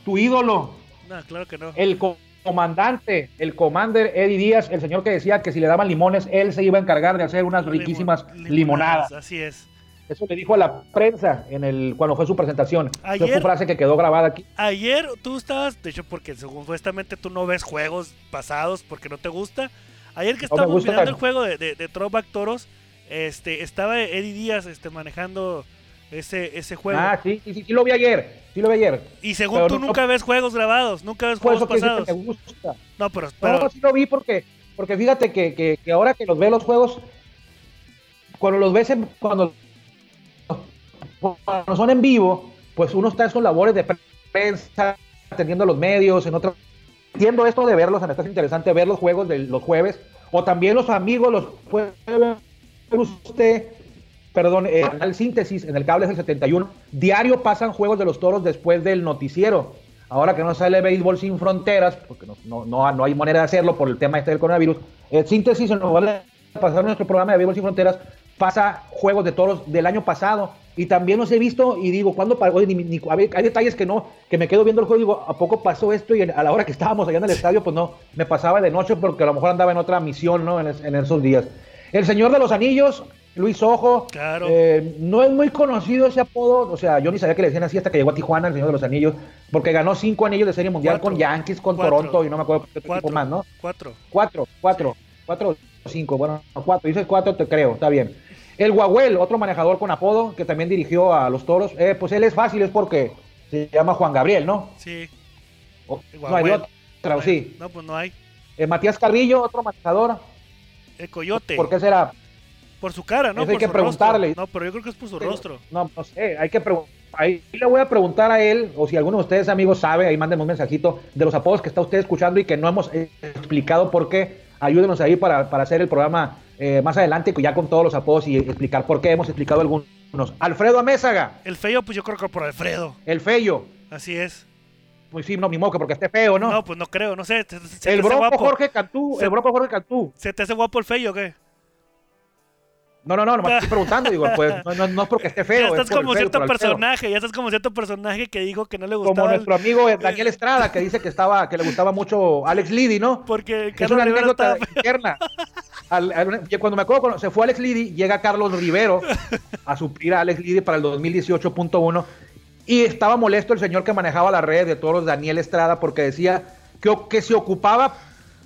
tu ídolo, no, claro que no. el comandante, el commander Eddie Díaz, el señor que decía que si le daban limones, él se iba a encargar de hacer unas riquísimas Limon- limonadas. Así es. Eso le dijo a la prensa en el cuando fue su presentación. Ayer- fue una frase que quedó grabada aquí. Ayer tú estabas, de hecho, porque supuestamente tú no ves juegos pasados porque no te gusta. Ayer que No estábamos gusta. mirando el juego de, de, de Throwback Toros, este, estaba Eddie Díaz este, manejando ese, ese juego. Ah, sí, sí, sí, sí lo vi ayer. Sí lo vi ayer. y según pero tú no- nunca ves juegos grabados, nunca ves juegos pasados. que me gusta. No, pero, pero No, sí lo vi porque, porque fíjate que, que, que ahora que los ve los juegos, cuando los ves en- cuando, cuando son en vivo, pues uno está en sus labores de prensa, atendiendo a los medios, en otra. Entiendo esto de verlos, me está interesante ver los juegos de los jueves, o también los amigos los puede ver usted, perdón, eh, el síntesis en el cable es el 71. Diario pasan juegos de los toros después del noticiero. Ahora que no sale béisbol sin fronteras, porque no, no, no, no hay manera de hacerlo por el tema este del coronavirus, el síntesis en lugar de pasar nuestro programa de béisbol sin fronteras, pasa juegos de toros del año pasado. Y también los he visto y digo, ¿cuándo pa- oye, ni- ni- a ver, hay detalles que no, que me quedo viendo el juego y digo, ¿a poco pasó esto? Y a la hora que estábamos allá en el estadio, pues no, me pasaba de noche porque a lo mejor andaba en otra misión, ¿no? En, en esos días. El Señor de los Anillos, Luis Ojo, Claro. eh, no es muy conocido ese apodo, o sea, yo ni sabía que le decían así hasta que llegó a Tijuana, el Señor de los Anillos, porque ganó cinco anillos de Serie Mundial Cuatro. con Yankees, con Cuatro. Toronto y no me acuerdo qué otro cuatro, equipo más, ¿no? cuatro. Cuatro, cuatro, cuatro o cinco, bueno, cuatro, dices cuatro, te creo, está bien. El Guaguel, otro manejador con apodo que también dirigió a los toros, eh, pues él es fácil, es porque se llama Juan Gabriel, ¿no? Sí. No hay otra, ¿o sí. No, pues no hay. Eh, Matías Carrillo, otro manejador, El coyote. ¿por qué será? Por su cara, ¿no? Eso hay por que su preguntarle. rostro. No, pero yo creo que es por su rostro. No, no sé, hay que preguntar. Ahí le voy a preguntar a él, o si alguno de ustedes, amigos, sabe, ahí mándenme un mensajito de los apodos que está usted escuchando y que no hemos explicado por qué. Ayúdenos ahí para, para hacer el programa eh, más adelante, ya con todos los apodos y explicar por qué hemos explicado algunos. Alfredo Amézaga, El feo, pues yo creo que por Alfredo. el feyo. Así es. Pues sí, no, mi moco, porque esté feo, ¿no? No, pues no creo, no sé. Se, se te el guapo. Jorge Cantú, Se- el bronco Jorge Cantú. ¿Se te hace guapo el feo o qué? No, no, no, no me estoy preguntando, digo, pues no, no, no es porque esté feo. ya es estás como cierto personaje, ya estás como cierto personaje que dijo que no le gustaba. Como el- nuestro amigo Daniel Estrada, que dice que estaba, que le gustaba mucho Alex Liddy, ¿no? Porque Es una Rivera anécdota interna. Al- al- cuando me acuerdo, cuando se fue Alex Liddy, llega Carlos Rivero a suplir a Alex Liddy para el 2018.1 y estaba molesto el señor que manejaba las redes de toros, Daniel Estrada, porque decía que, que se ocupaba,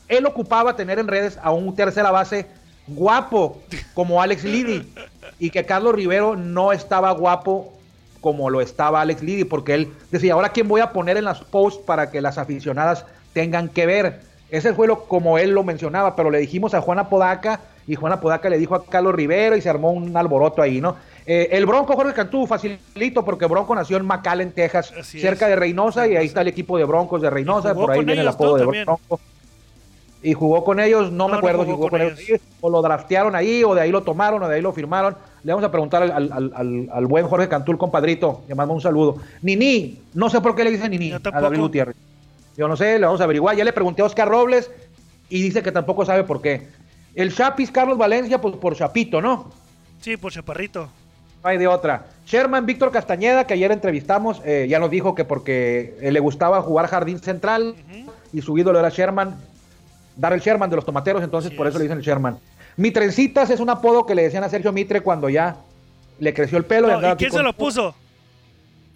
él ocupaba tener en redes a un tercera base guapo como Alex Liddy y que Carlos Rivero no estaba guapo como lo estaba Alex Liddy, porque él decía, ahora quién voy a poner en las posts para que las aficionadas tengan que ver. Ese fue lo como él lo mencionaba, pero le dijimos a Juana Podaca y Juana Podaca le dijo a Carlos Rivero y se armó un alboroto ahí, ¿no? Eh, el Bronco Jorge Cantú, facilito, porque Bronco nació en McAllen, Texas, Así cerca es. de Reynosa, y ahí está el equipo de Broncos de Reynosa, por ahí viene el apodo de También. Bronco. Y jugó con ellos, no, No, me no acuerdo si jugó con ellos, o lo draftearon ahí, o de ahí lo tomaron, o de ahí lo firmaron. Le vamos a preguntar al, al- al- buen Jorge Cantul, compadrito, le mando un saludo. Nini, no sé por qué le dicen Nini Yo a. David Gutiérrez. Yo no sé, le vamos a averiguar. Ya le pregunté a Oscar Robles y dice que tampoco sabe por qué. El Chapis Carlos Valencia, pues por Chapito, ¿no? Sí, por Chaparrito. No hay de otra. Sherman Víctor Castañeda, que ayer entrevistamos, eh, ya nos dijo que porque eh, le gustaba jugar jardín central y su ídolo era Sherman, Darrell Sherman de los tomateros, entonces por eso es. le dicen el Sherman. Mitrencitas es un apodo que le decían a Sergio Mitre cuando ya le creció el pelo. y No, andaba ¿Y aquí quién se lo puso?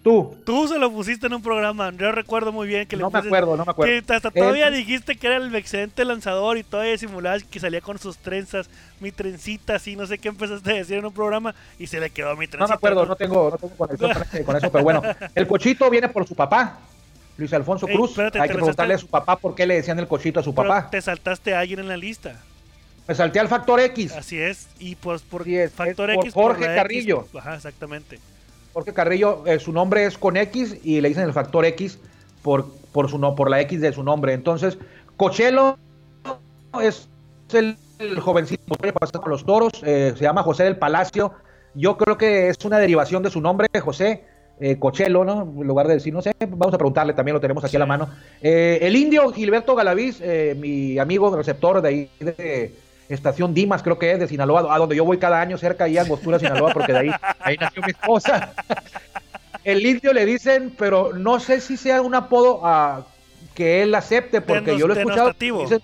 Tú. Tú se lo pusiste en un programa. Yo recuerdo muy bien que le No me acuerdo, no me acuerdo. Que hasta todavía Eh, dijiste que era el excelente lanzador y todavía simulabas que salía con sus trenzas, mi trencita, así, no sé qué empezaste a decir en un programa y se le quedó mi trencita. No me acuerdo, no tengo, no tengo conexión con eso, pero bueno. El cochito viene por su papá, Luis Alfonso Ey, Cruz. espérate, Hay que preguntarle a su papá por qué le decían el cochito a su Pero papá. te saltaste a alguien en la lista. Me salté al factor X. Así es. Y pues por Así es, factor es por X. Jorge X. Carrillo. Ajá, exactamente. Jorge Carrillo, eh, su nombre es con X y le dicen el factor X por, por, su, no, por la X de su nombre. Entonces, Cochelo es el, el jovencito que pasa con los toros, eh, se llama José del Palacio. Yo creo que es una derivación de su nombre, José eh, Cochelo, ¿no? En lugar de decir, no sé, vamos a preguntarle, también lo tenemos aquí a la mano. Eh, el indio Gilberto Galaviz, eh, mi amigo receptor de ahí de Estación Dimas, creo que es, de Sinaloa, a donde yo voy cada año, cerca ahí a Angostura, Sinaloa, porque de ahí, ahí nació mi esposa. El indio le dicen, pero no sé si sea un apodo que él acepte, porque Denos- yo lo he escuchado. dicen-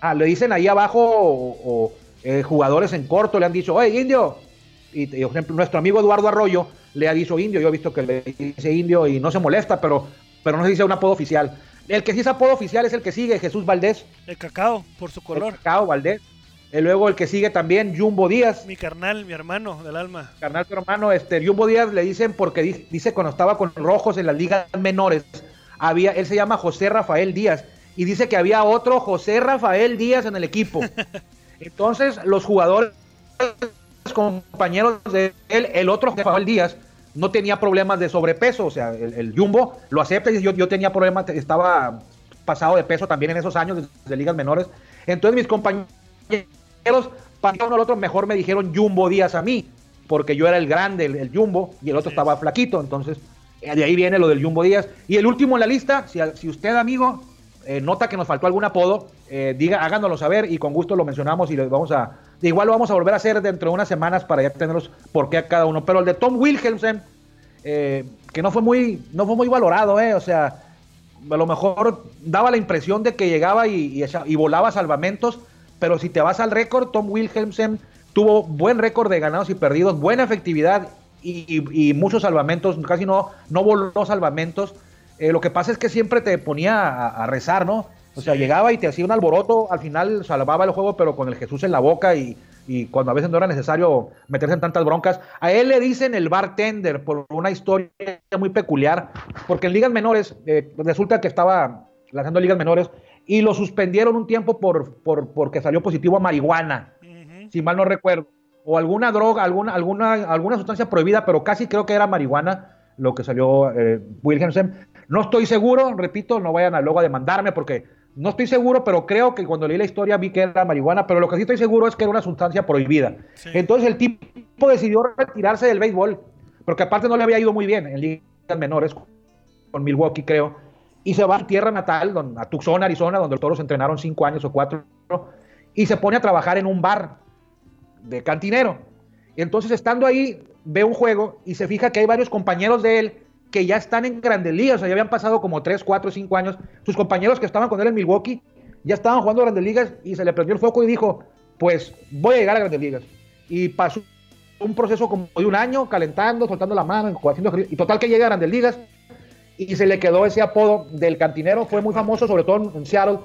ah, le dicen ahí abajo, o, o, eh, jugadores en corto le han dicho, oye, indio. Y, y, por ejemplo, nuestro amigo Eduardo Arroyo le ha dicho indio. Yo he visto que le dice indio y no se molesta, pero, pero no se dice un apodo oficial. El que sí es apodo oficial es el que sigue, Jesús Valdés. El cacao, por su color. Cacao Valdés. Y luego el que sigue también, Jumbo Díaz. Mi carnal, mi hermano del alma. carnal tu hermano, este, Jumbo Díaz le dicen porque di- dice cuando estaba con rojos en las ligas menores, había, él se llama José Rafael Díaz, y dice que había otro José Rafael Díaz en el equipo. Entonces, los jugadores, compañeros de él, el otro José Rafael Díaz, no tenía problemas de sobrepeso, o sea, el, el Jumbo lo acepta y yo, yo tenía problemas, estaba pasado de peso también en esos años de, de ligas menores. Entonces, mis compañeros para uno al otro mejor me dijeron Jumbo Díaz a mí, porque yo era el grande, el, el Jumbo, y el otro Sí. estaba flaquito, entonces eh, de ahí viene lo del Jumbo Díaz. Y el último en la lista, si, si usted, amigo, eh, nota que nos faltó algún apodo, eh, diga, háganoslo saber y con gusto lo mencionamos y lo vamos a, igual lo vamos a volver a hacer dentro de unas semanas para ya tenerlos por qué a cada uno. Pero el de Tom Wilhelmsen, eh, que no fue muy, no fue muy valorado, eh, o sea, a lo mejor daba la impresión de que llegaba y, y volaba salvamentos, pero si te vas al récord, Tom Wilhelmsen tuvo buen récord de ganados y perdidos, buena efectividad y, muchos salvamentos, casi no, no voló salvamentos. Eh, lo que pasa es que siempre te ponía a rezar, ¿no? O sea, Sí. llegaba y te hacía un alboroto, al final salvaba el juego, pero con el Jesús en la boca y, y cuando a veces no era necesario meterse en tantas broncas. A él le dicen el bartender por una historia muy peculiar, porque en ligas menores eh, resulta que estaba lanzando ligas menores y lo suspendieron un tiempo por, por porque salió positivo a marihuana, si mal no recuerdo, o alguna droga, alguna, alguna, alguna sustancia prohibida, pero casi creo que era marihuana lo que salió eh, Wilhelmsen. No estoy seguro, repito, no vayan a luego a demandarme porque no estoy seguro, pero creo que cuando leí la historia vi que era marihuana, pero lo que sí estoy seguro es que era una sustancia prohibida. Sí. Entonces el tipo decidió retirarse del béisbol, porque aparte no le había ido muy bien en ligas menores, con Milwaukee creo, y se va a su tierra natal, don- a Tucson, Arizona, donde los toros entrenaron cinco años o cuatro, y se pone a trabajar en un bar de cantinero. Entonces estando ahí, ve un juego y se fija que hay varios compañeros de él que ya están en grandes ligas, o sea, ya habían pasado como 3, 4, 5 años. Sus compañeros que estaban con él en Milwaukee ya estaban jugando grandes ligas y se le prendió el foco y dijo, pues voy a llegar a grandes ligas. Y pasó un proceso como de un año, calentando, soltando la mano, haciendo y total que llega a grandes ligas y se le quedó ese apodo del cantinero, fue muy famoso, sobre todo en- Seattle,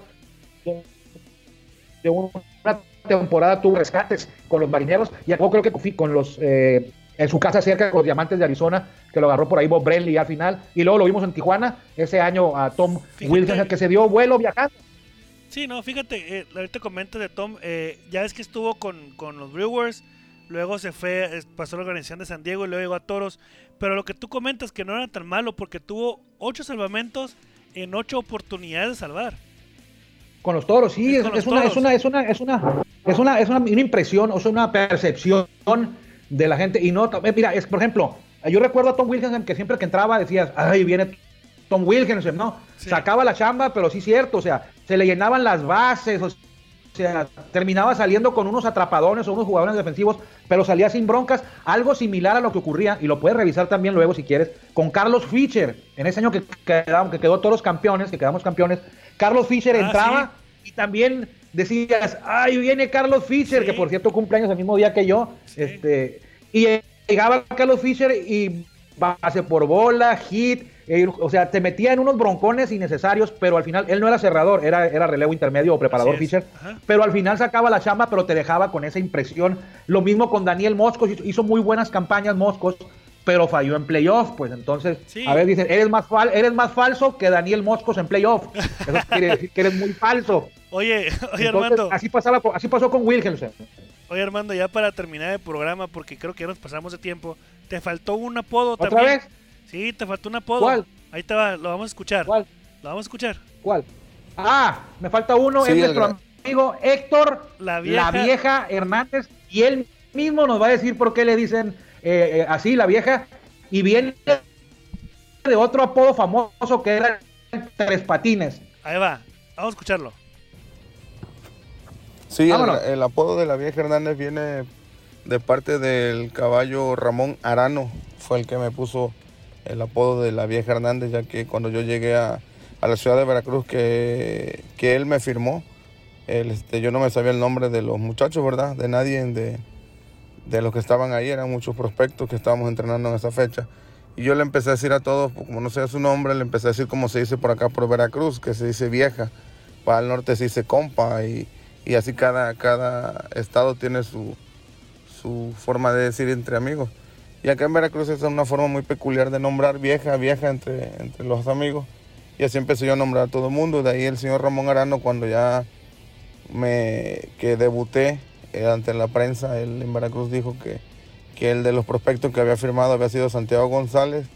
de una temporada tuvo rescates con los marineros y acabó creo que con los eh, en su casa cerca con los diamantes de Arizona que lo agarró por ahí Bob Brenly al final y luego lo vimos en Tijuana ese año a Tom Fíjate. Wilson que se dio vuelo viajando Sí, no, fíjate, eh, ahorita comentas de Tom, eh, ya es que estuvo con, con los Brewers, luego se fue, pasó a la organización de San Diego y luego llegó a Toros, pero lo que tú comentas que no era tan malo porque tuvo ocho salvamentos en ocho oportunidades de salvar. Con los toros, sí, es, es una, es, una, es, una, es, una, es una, es una, una impresión, o sea, una percepción de la gente. Y no, eh, mira, es por ejemplo, yo recuerdo a Tom Wilkinson que siempre que entraba decías, ay, viene Tom Wilkinson, ¿no? Sacaba la chamba, pero sí cierto, o sea, se le llenaban las bases, o sea, terminaba saliendo con unos atrapadones o unos jugadores defensivos, pero salía sin broncas, algo similar a lo que ocurría, y lo puedes revisar también luego si quieres, con Carlos Fischer, en ese año que, quedamos, que quedó todos los campeones, que quedamos campeones, Carlos Fischer ah, entraba y también decías, ay, viene Carlos Fischer, que por cierto cumpleaños el mismo día que yo, este, y llegaba Carlos Fischer y base por bola, hit, eh, o sea, te metía en unos broncones innecesarios, pero al final él no era cerrador, era, era relevo intermedio o preparador Fischer, pero al final sacaba la chamba, pero te dejaba con esa impresión. Lo mismo con Daniel Moscos, hizo, muy buenas campañas Moscos, pero falló en playoff, pues entonces, a ver, dicen, eres más, eres más falso que Daniel Moscos en playoff. Eso quiere decir que eres muy falso. Oye, oye Armando. Así, pasaba, así pasó con Wilhelmsen. Oye Armando, ya para terminar el programa, porque creo que ya nos pasamos de tiempo, te faltó un apodo ¿Otra también. vez? Sí, te faltó un apodo. ¿Cuál? Ahí te va, lo vamos a escuchar. ¿Cuál? Lo vamos a escuchar. ¿Cuál? Ah, me falta uno, es nuestro amigo Héctor la vieja. la vieja. Hernández, y él mismo nos va a decir por qué le dicen eh, eh, así la vieja, y viene de otro apodo famoso que era Tres Patines. Ahí va, vamos a escucharlo. Sí, el, el, apodo de la vieja Hernández viene de parte del caballo Ramón Arano, fue el que me puso el apodo de la vieja Hernández, ya que cuando yo llegué a, a la ciudad de Veracruz, que, que él me firmó, este, yo no me sabía el nombre de los muchachos, ¿verdad? De nadie, de, de los que estaban ahí, eran muchos prospectos que estábamos entrenando en esa fecha. Y yo le empecé a decir a todos, como no sé su nombre, le empecé a decir como se dice por acá por Veracruz, que se dice vieja, para el norte se dice compa, y, y así cada, cada estado tiene su, su forma de decir entre amigos. Y acá en Veracruz es una forma muy peculiar de nombrar vieja, vieja entre, entre los amigos. Y así empecé yo a nombrar a todo el mundo. De ahí el señor Ramón Arano, cuando ya me que debuté ante la prensa, él en Veracruz dijo que, que el de los prospectos que había firmado había sido Santiago González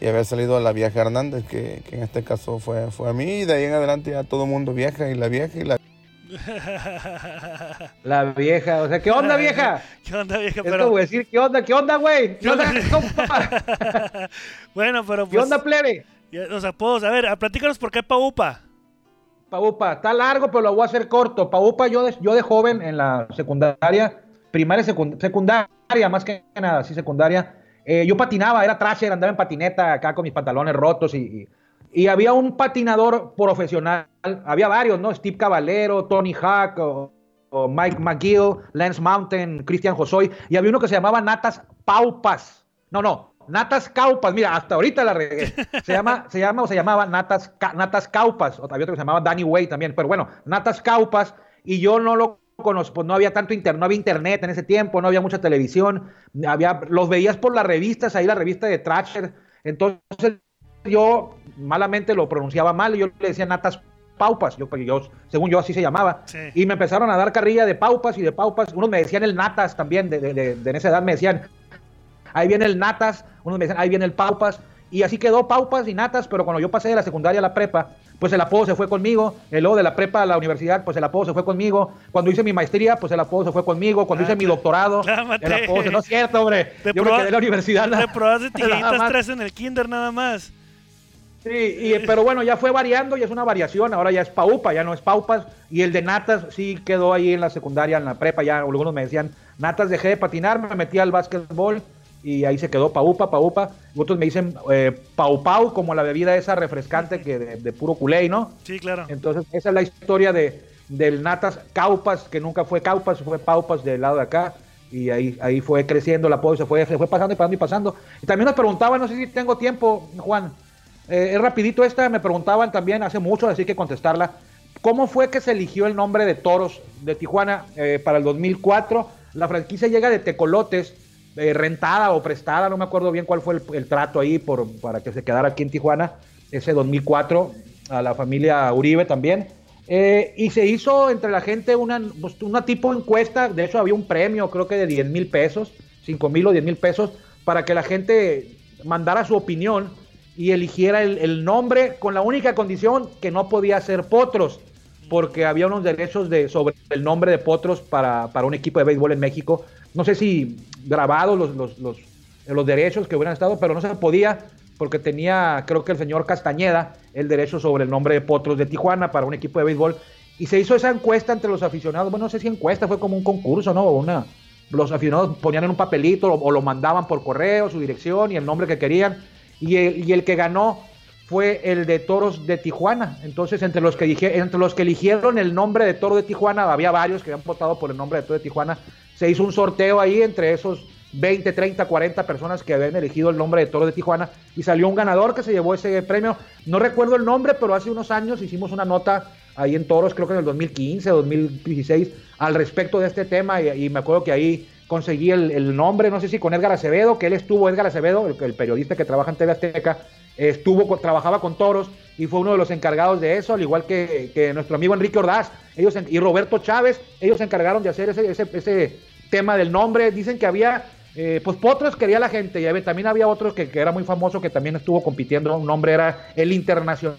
y había salido a la vieja Hernández, que, que, en este caso fue, fue a mí. Y de ahí en adelante ya todo el mundo vieja y la vieja y la la vieja, o sea, ¿qué onda, vieja? ¿Qué onda, vieja? Pero... voy a decir, ¿qué onda, qué onda, güey? ¿Qué onda, bueno, pero pues... ¿Qué onda, plebe? Los apodos, a ver, platícanos por qué Paupa. Paupa, está largo, pero lo voy a hacer corto. Paupa, yo de, yo de joven en la secundaria, primaria, secundaria, más que nada, sí, secundaria, eh, yo patinaba, era trasher, andaba en patineta acá con mis pantalones rotos y y había un patinador profesional, había varios, ¿no? Steve Caballero, Tony Hawk, o, Mike McGill, Lance Mountain, Christian Josoy, y había uno que se llamaba Natas Paupas. No, no, Natas Caupas, mira, hasta ahorita la regué. Se llama, se llama o se llamaba Natas, Natas Caupas, o había otro que se llamaba Danny Way también, pero bueno, Natas Caupas, y yo no lo conozco, pues no había tanto internet, no había internet en ese tiempo, no había mucha televisión, había, los veías por las revistas, ahí la revista de Thrasher, entonces yo malamente lo pronunciaba mal, y yo le decía Natas Paupas, yo, yo, según yo así se llamaba, y me empezaron a dar carrilla de Paupas y de Paupas, unos me decían el Natas también, de, de, de, en esa edad me decían, ahí viene el Natas, unos me decían, ahí viene el Paupas, y así quedó Paupas y Natas, pero cuando yo pasé de la secundaria a la prepa, pues el apodo se fue conmigo, el luego de la prepa a la universidad, pues el apodo se fue conmigo, cuando hice mi maestría, pues el apodo se fue conmigo, cuando hice mi doctorado, el apodo se... no es cierto, hombre, yo me quedé en la universidad. Te probaste tijeritas tres en el kinder nada más. Sí, y, pero bueno, ya fue variando y es una variación. Ahora ya es Paupa, ya no es Paupas. Y el de Natas sí quedó ahí en la secundaria, en la prepa. Ya algunos me decían, Natas dejé de patinar, me metí al básquetbol y ahí se quedó Paupa, Paupa. Otros me dicen eh, Pau Pau, como la bebida esa refrescante que de, puro culé, ¿no? Sí, claro. Entonces, esa es la historia de, del Natas Caupas, que nunca fue Caupas, fue Paupas del lado de acá. Y ahí, ahí fue creciendo la apoyo, se fue, se fue pasando y pasando y pasando. Y también nos preguntaban, no sé si tengo tiempo, Juan eh, es rapidito esta, me preguntaban también hace mucho, así que contestarla. ¿Cómo fue que se eligió el nombre de Toros de Tijuana eh, para el 2004? La franquicia llega de Tecolotes, eh, rentada o prestada, no me acuerdo bien cuál fue el, trato ahí por, para que se quedara aquí en Tijuana, ese 2004, a la familia Uribe también. y se hizo entre la gente una, pues, una tipo encuesta, de hecho había un premio, creo que de 10 mil pesos, 5 mil o 10 mil pesos, para que la gente mandara su opinión y eligiera el, nombre con la única condición que no podía ser Potros. Porque había unos derechos de, sobre el nombre de Potros para, para un equipo de béisbol en México. No sé si grabados los, los, los, derechos que hubieran estado, pero no se podía porque tenía, creo que el señor Castañeda, el derecho sobre el nombre de Potros de Tijuana para un equipo de béisbol. Y se hizo esa encuesta entre los aficionados. Bueno, no sé si encuesta, fue como un concurso, ¿no? Una, los aficionados ponían en un papelito o, lo mandaban por correo, su dirección y el nombre que querían. Y el, y el que ganó fue el de Toros de Tijuana. Entonces, entre los, que entre los que eligieron el nombre de Toro de Tijuana, había varios que habían votado por el nombre de Toro de Tijuana. Se hizo un sorteo ahí entre esos 20, 30, 40 personas que habían elegido el nombre de Toro de Tijuana y salió un ganador que se llevó ese premio. No recuerdo el nombre, pero hace unos años hicimos una nota ahí en Toros, creo que en el 2015, 2016, al respecto de este tema y, me acuerdo que ahí conseguí el, el, nombre, no sé si con Edgar Acevedo, que él estuvo, Edgar Acevedo, el, el periodista que trabaja en TV Azteca, estuvo, trabajaba con Toros y fue uno de los encargados de eso, al igual que, que nuestro amigo Enrique Ordaz ellos y Roberto Chávez, ellos se encargaron de hacer ese, ese, ese tema del nombre. Dicen que había eh, pues potros quería la gente, y también había otros que, que, era muy famoso que también estuvo compitiendo, un nombre era el internacional,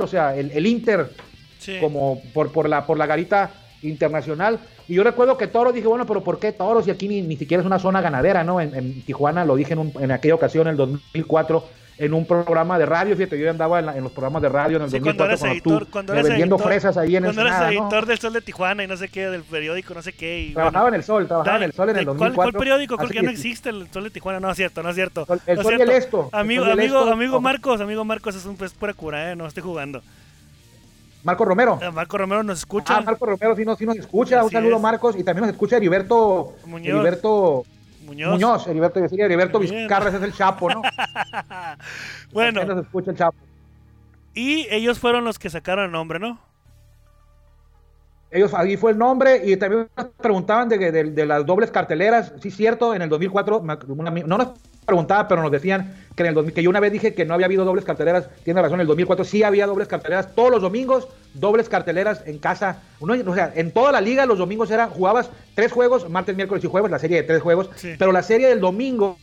o sea, el, el Inter, sí. como por, por, la, por la garita internacional. Y yo recuerdo que Toros, dije, bueno, pero ¿por qué Toros? Y aquí ni, ni siquiera es una zona ganadera, ¿no? En, en Tijuana, lo dije en, un, en aquella ocasión, en el 2004, en un programa de radio, fíjate, yo andaba en, la, en los programas de radio en el sí, 2004 cuando eras editor, tú, cuando eras vendiendo editor, fresas ahí en cuando eras editor ¿no? del Sol de Tijuana y no sé qué, del periódico, no sé qué. Y, trabajaba bueno, en el Sol, trabajaba en el Sol en el ¿cuál, 2004. ¿Cuál periódico? Creo que ya no existe el Sol de Tijuana, no es cierto, no es cierto. El no Sol y cierto. el Esto, Amigo, y el amigo, Esto, amigo no. Marcos, amigo Marcos, es un es pura cura, eh, no estoy jugando. Marco Romero. Eh, Marco Romero nos escucha. Ah, Marco Romero sí nos, sí nos escucha. Un saludo, es. Marcos. Y también nos escucha Heriberto Muñoz. Heriberto Muñoz. Muñoz. Heriberto, decía Heriberto Bien. Vizcarra, ese es el Chapo, ¿no? bueno, nos escucha el Chapo. y ellos fueron los que sacaron el nombre, ¿no? Ellos, ahí fue el nombre y también nos preguntaban de, de, de las dobles carteleras. Sí, cierto, en el 2004, me- una no nos preguntaba, pero nos decían que en el 2000, que yo una vez dije que no había habido dobles carteleras. Tiene razón, en el 2004 sí había dobles carteleras. Todos los domingos, dobles carteleras en casa. Uno, o sea, en toda la liga los domingos eran, jugabas tres juegos, martes, miércoles y jueves, la serie de tres juegos. Sí. Pero la serie del domingo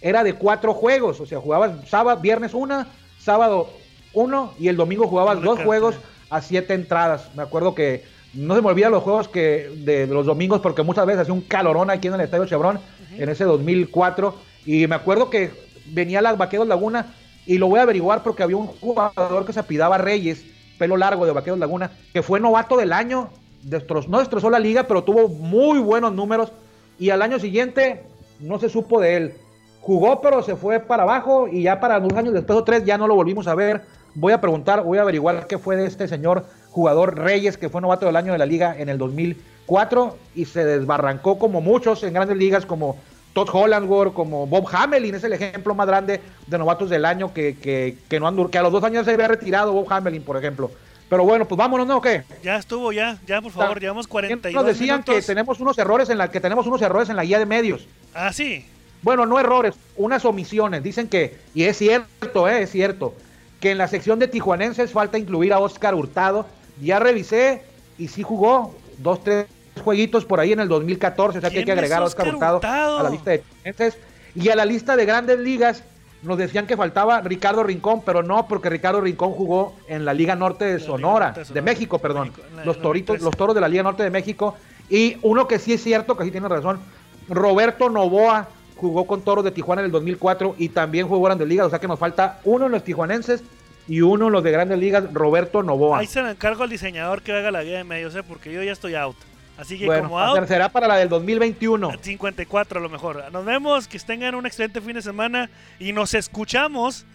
era de cuatro juegos. O sea, jugabas sábado, viernes una, sábado uno y el domingo jugabas Doble dos cartelera. juegos a siete entradas. Me acuerdo que no se me olvidan los juegos que de los domingos porque muchas veces hacía un calorón aquí en el Estadio Chevron en ese 2004 y me acuerdo que venía la Vaqueros Laguna y lo voy a averiguar porque había un jugador que se apidaba Reyes, pelo largo de Vaqueros Laguna, que fue novato del año, destro- no destrozó la liga, pero tuvo muy buenos números y al año siguiente no se supo de él. Jugó, pero se fue para abajo y ya para dos años después o tres ya no lo volvimos a ver. Voy a preguntar, voy a averiguar qué fue de este señor jugador Reyes, que fue novato del año de la liga en el 2004 y se desbarrancó como muchos en grandes ligas, como Todd Hollandworth, como Bob Hamelin, es el ejemplo más grande de novatos del año que, que, que no han que a los dos años se había retirado Bob Hamelin, por ejemplo. Pero bueno, pues vámonos, ¿no? ¿O qué? Ya estuvo, ya, ya, por favor, llevamos 42 Nos decían minutos. que tenemos unos errores en la que tenemos unos errores en la guía de medios. Ah, sí. Bueno, no errores, unas omisiones. Dicen que, y es cierto, eh, es cierto, que en la sección de tijuanenses falta incluir a Oscar Hurtado. Ya revisé y sí jugó dos, tres jueguitos por ahí en el 2014, o sea que hay que ¿Quién es agregar a Oscar Hurtado, Hurtado? a la lista de tijuanenses. Y a la lista de grandes ligas nos decían que faltaba Ricardo Rincón, pero no, porque Ricardo Rincón jugó en la Liga Norte de Sonora, Norte de. México, perdón. México, Los toritos, 13. los toros de la Liga Norte de México. Y uno que sí es cierto, que sí tiene razón, Roberto Novoa jugó con Toros de Tijuana en el 2004 y también jugó Grandes Ligas, o sea que nos falta uno en los tijuanenses y uno en los de Grandes Ligas, Roberto Novoa. Ahí se lo encargo al diseñador que haga la guía de medios, ¿eh? porque yo ya estoy out. Así que bueno, como out, será para la del 2021. 54 a lo mejor. Nos vemos, que tengan un excelente fin de semana y nos escuchamos,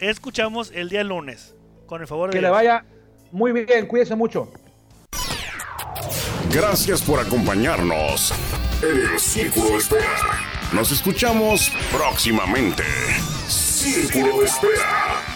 escuchamos el día lunes. Con el favor de Que le vaya muy bien, cuídese mucho. Gracias por acompañarnos en el Círculo de Espera. Nos escuchamos próximamente. Círculo de Espera.